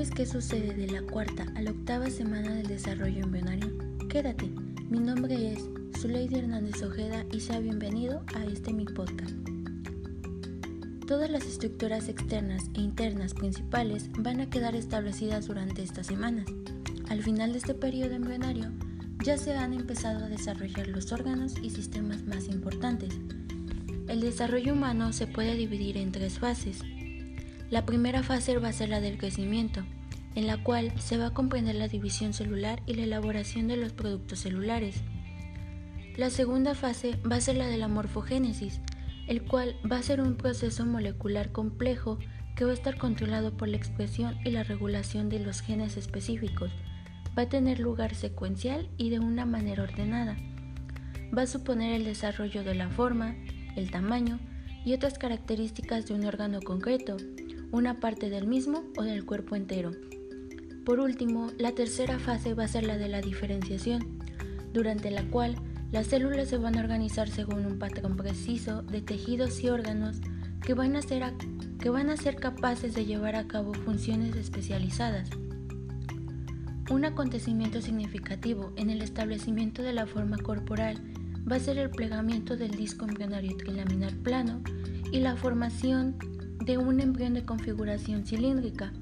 ¿Sabes qué sucede de la cuarta a la octava semana del desarrollo embrionario? Quédate, mi nombre es Zuleidi Hernández Ojeda y sea bienvenido a este mi podcast. Todas las estructuras externas e internas principales van a quedar establecidas durante estas semanas. Al final de este periodo embrionario, ya se han empezado a desarrollar los órganos y sistemas más importantes. El desarrollo humano se puede dividir en tres fases, la primera fase va a ser la del crecimiento, en la cual se va a comprender la división celular y la elaboración de los productos celulares. La segunda fase va a ser la de la morfogénesis, el cual va a ser un proceso molecular complejo que va a estar controlado por la expresión y la regulación de los genes específicos. Va a tener lugar secuencial y de una manera ordenada. Va a suponer el desarrollo de la forma, el tamaño y otras características de un órgano concreto, una parte del mismo o del cuerpo entero. Por último, la tercera fase va a ser la de la diferenciación, durante la cual las células se van a organizar según un patrón preciso de tejidos y órganos que van a ser, que van a ser capaces de llevar a cabo funciones especializadas. Un acontecimiento significativo en el establecimiento de la forma corporal va a ser el plegamiento del disco embrionario trilaminar plano y la formación de un embrión de configuración cilíndrica.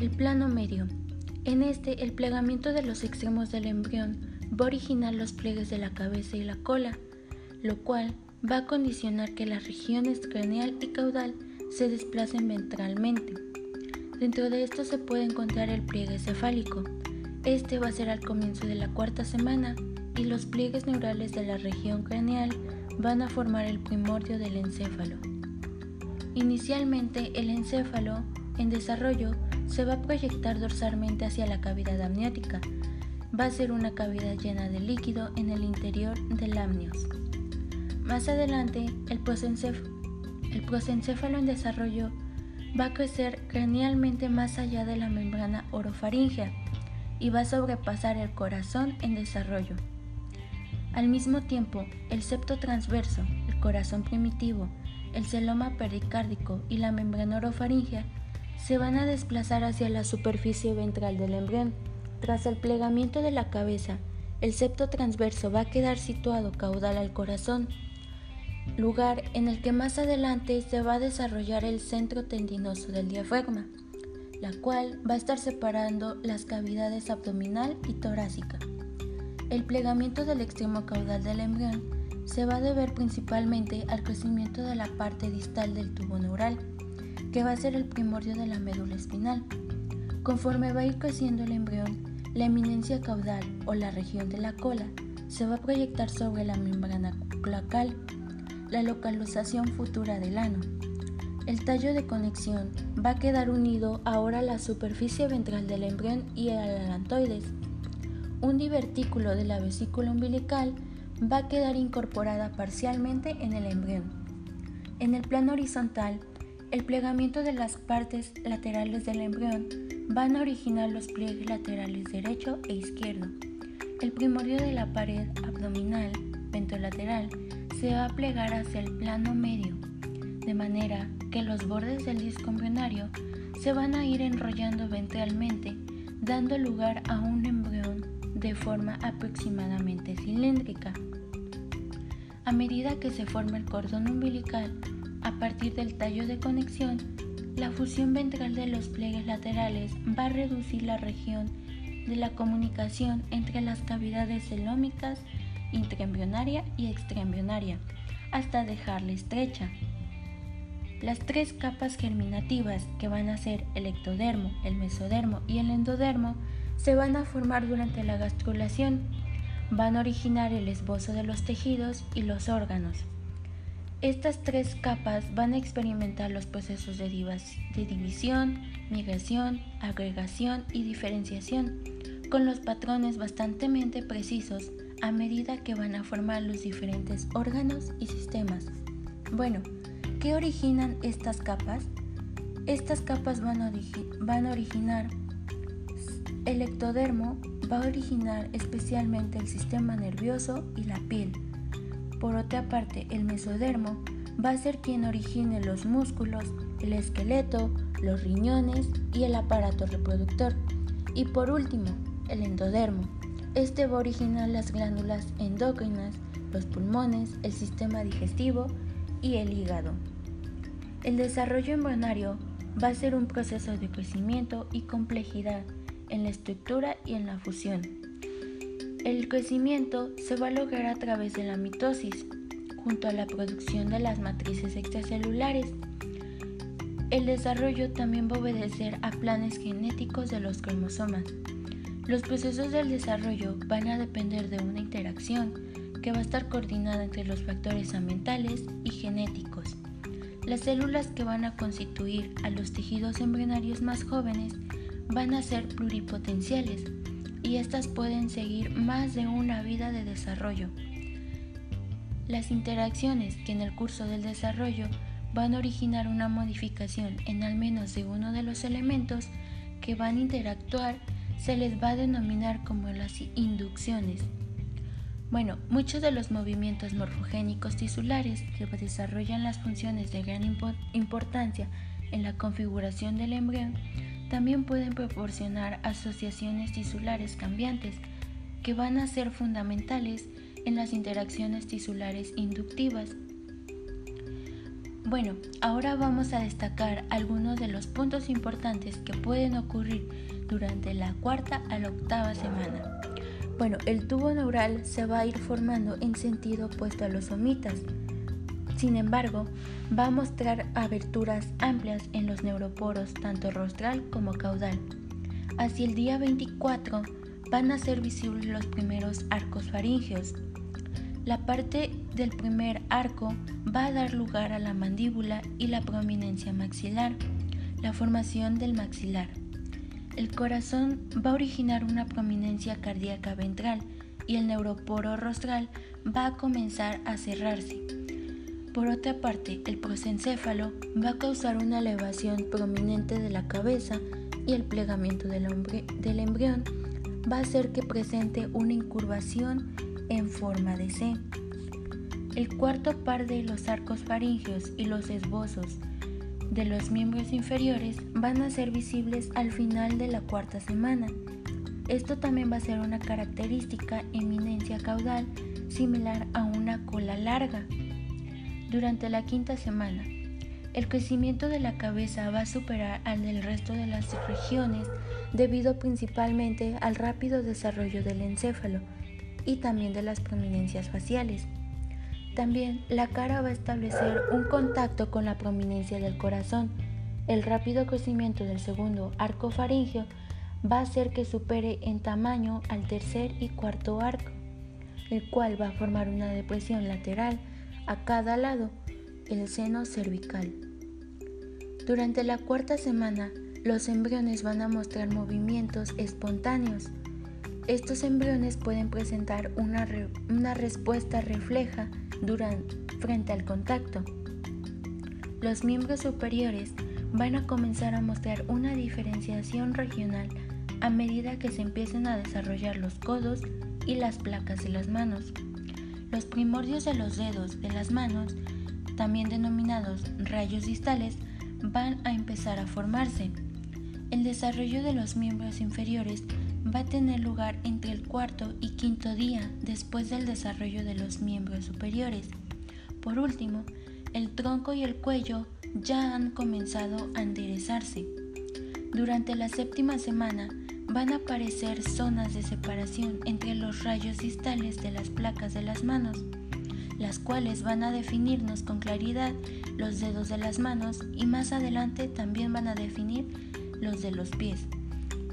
El plano medio. En este, el plegamiento de los extremos del embrión va a originar los pliegues de la cabeza y la cola, lo cual va a condicionar que las regiones craneal y caudal se desplacen ventralmente. Dentro de esto se puede encontrar el pliegue cefálico. Este va a ser al comienzo de la cuarta semana y los pliegues neurales de la región craneal van a formar el primordio del encéfalo. Inicialmente el encéfalo, en desarrollo, se va a proyectar dorsalmente hacia la cavidad amniótica. Va a ser una cavidad llena de líquido en el interior del amnios. Más adelante, el, el prosencéfalo en desarrollo va a crecer cranealmente más allá de la membrana orofaringea y va a sobrepasar el corazón en desarrollo. Al mismo tiempo, el septo transverso, el corazón primitivo, el celoma pericárdico y la membrana orofaringea se van a desplazar hacia la superficie ventral del embrión. Tras el plegamiento de la cabeza, el septo transverso va a quedar situado caudal al corazón, lugar en el que más adelante se va a desarrollar el centro tendinoso del diafragma, la cual va a estar separando las cavidades abdominal y torácica. El plegamiento del extremo caudal del embrión se va a deber principalmente al crecimiento de la parte distal del tubo neural, que va a ser el primordio de la médula espinal. Conforme va a ir creciendo el embrión, la eminencia caudal o la región de la cola se va a proyectar sobre la membrana cloacal, la localización futura del ano. El tallo de conexión va a quedar unido ahora a la superficie ventral del embrión y al alantoides un divertículo de la vesícula umbilical va a quedar incorporada parcialmente en el embrión. En el plano horizontal, el plegamiento de las partes laterales del embrión van a originar los pliegues laterales derecho e izquierdo. El primordio de la pared abdominal ventrolateral se va a plegar hacia el plano medio, de manera que los bordes del disco embrionario se van a ir enrollando ventralmente, dando lugar a un embrión de forma aproximadamente cilíndrica. A medida que se forma el cordón umbilical, a partir del tallo de conexión, la fusión ventral de los pliegues laterales va a reducir la región de la comunicación entre las cavidades celómicas intraembrionaria y extraembrionaria, hasta dejarla estrecha. Las tres capas germinativas que van a ser el ectodermo, el mesodermo y el endodermo se van a formar durante la gastrulación, van a originar el esbozo de los tejidos y los órganos. Estas tres capas van a experimentar los procesos de, división, migración, agregación y diferenciación, con los patrones bastante precisos a medida que van a formar los diferentes órganos y sistemas. Bueno, ¿qué originan estas capas? Estas capas van a originar el ectodermo va a originar especialmente el sistema nervioso y la piel. Por otra parte, el mesodermo va a ser quien origine los músculos, el esqueleto, los riñones y el aparato reproductor. Y por último, el endodermo. Este va a originar las glándulas endócrinas, los pulmones, el sistema digestivo y el hígado. El desarrollo embrionario va a ser un proceso de crecimiento y complejidad en la estructura y en la fusión. El crecimiento se va a lograr a través de la mitosis, junto a la producción de las matrices extracelulares. El desarrollo también va a obedecer a planes genéticos de los cromosomas. Los procesos del desarrollo van a depender de una interacción que va a estar coordinada entre los factores ambientales y genéticos. Las células que van a constituir a los tejidos embrionarios más jóvenes van a ser pluripotenciales y estas pueden seguir más de una vida de desarrollo. Las interacciones que en el curso del desarrollo van a originar una modificación en al menos de uno de los elementos que van a interactuar se les va a denominar como las inducciones. Bueno, muchos de los movimientos morfogénicos tisulares que desarrollan las funciones de gran importancia en la configuración del embrión también pueden proporcionar asociaciones tisulares cambiantes que van a ser fundamentales en las interacciones tisulares inductivas. Bueno, ahora vamos a destacar algunos de los puntos importantes que pueden ocurrir durante la cuarta a la octava semana. Bueno, el tubo neural se va a ir formando en sentido opuesto a los somitas. Sin embargo, va a mostrar aberturas amplias en los neuroporos, tanto rostral como caudal. Hacia el día 24 van a ser visibles los primeros arcos faríngeos. La parte del primer arco va a dar lugar a la mandíbula y la prominencia maxilar, la formación del maxilar. El corazón va a originar una prominencia cardíaca ventral y el neuroporo rostral va a comenzar a cerrarse. Por otra parte, el prosencéfalo va a causar una elevación prominente de la cabeza y el plegamiento del, embrión va a hacer que presente una incurvación en forma de C. El cuarto par de los arcos faríngeos y los esbozos de los miembros inferiores van a ser visibles al final de la cuarta semana. Esto también va a ser una característica eminencia caudal similar a una cola larga durante la quinta semana. El crecimiento de la cabeza va a superar al del resto de las regiones debido principalmente al rápido desarrollo del encéfalo y también de las prominencias faciales. También la cara va a establecer un contacto con la prominencia del corazón. El rápido crecimiento del segundo arco faríngeo va a hacer que supere en tamaño al tercer y cuarto arco, el cual va a formar una depresión lateral a cada lado el seno cervical. Durante la cuarta semana, los embriones van a mostrar movimientos espontáneos. Estos embriones pueden presentar una, una respuesta refleja durante, frente al contacto. Los miembros superiores van a comenzar a mostrar una diferenciación regional a medida que se empiecen a desarrollar los codos y las placas de las manos. Los primordios de los dedos de las manos, también denominados rayos distales, van a empezar a formarse. El desarrollo de los miembros inferiores va a tener lugar entre el cuarto y quinto día después del desarrollo de los miembros superiores. Por último, el tronco y el cuello ya han comenzado a enderezarse. Durante la séptima semana, van a aparecer zonas de separación entre los rayos distales de las placas de las manos, las cuales van a definirnos con claridad los dedos de las manos y más adelante también van a definir los de los pies.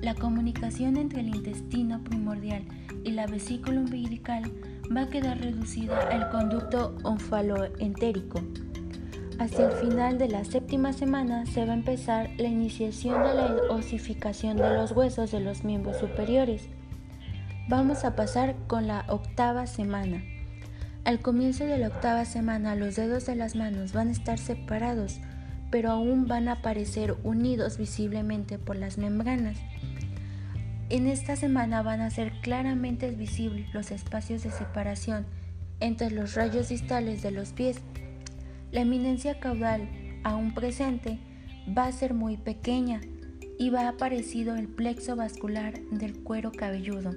La comunicación entre el intestino primordial y la vesícula umbilical va a quedar reducida al conducto onfaloentérico. Hacia el final de la séptima semana se va a empezar la iniciación de la osificación de los huesos de los miembros superiores. Vamos a pasar con la octava semana. Al comienzo de la octava semana los dedos de las manos van a estar separados, pero aún van a aparecer unidos visiblemente por las membranas. En esta semana van a ser claramente visibles los espacios de separación entre los rayos distales de los pies La eminencia caudal, aún presente, va a ser muy pequeña y va aparecido el plexo vascular del cuero cabelludo.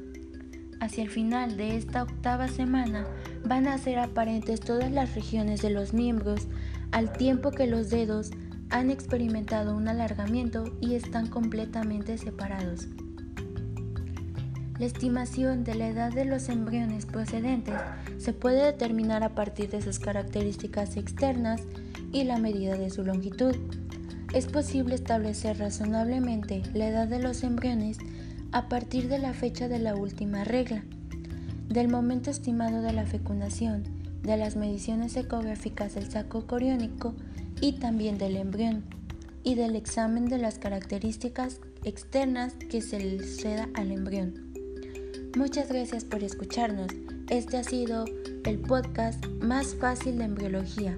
Hacia el final de esta octava semana van a ser aparentes todas las regiones de los miembros al tiempo que los dedos han experimentado un alargamiento y están completamente separados. La estimación de la edad de los embriones procedentes se puede determinar a partir de sus características externas y la medida de su longitud. Es posible establecer razonablemente la edad de los embriones a partir de la fecha de la última regla, del momento estimado de la fecundación, de las mediciones ecográficas del saco coriónico y también del embrión, y del examen de las características externas que se le ceda al embrión. Muchas gracias por escucharnos. Este ha sido el podcast más fácil de embriología.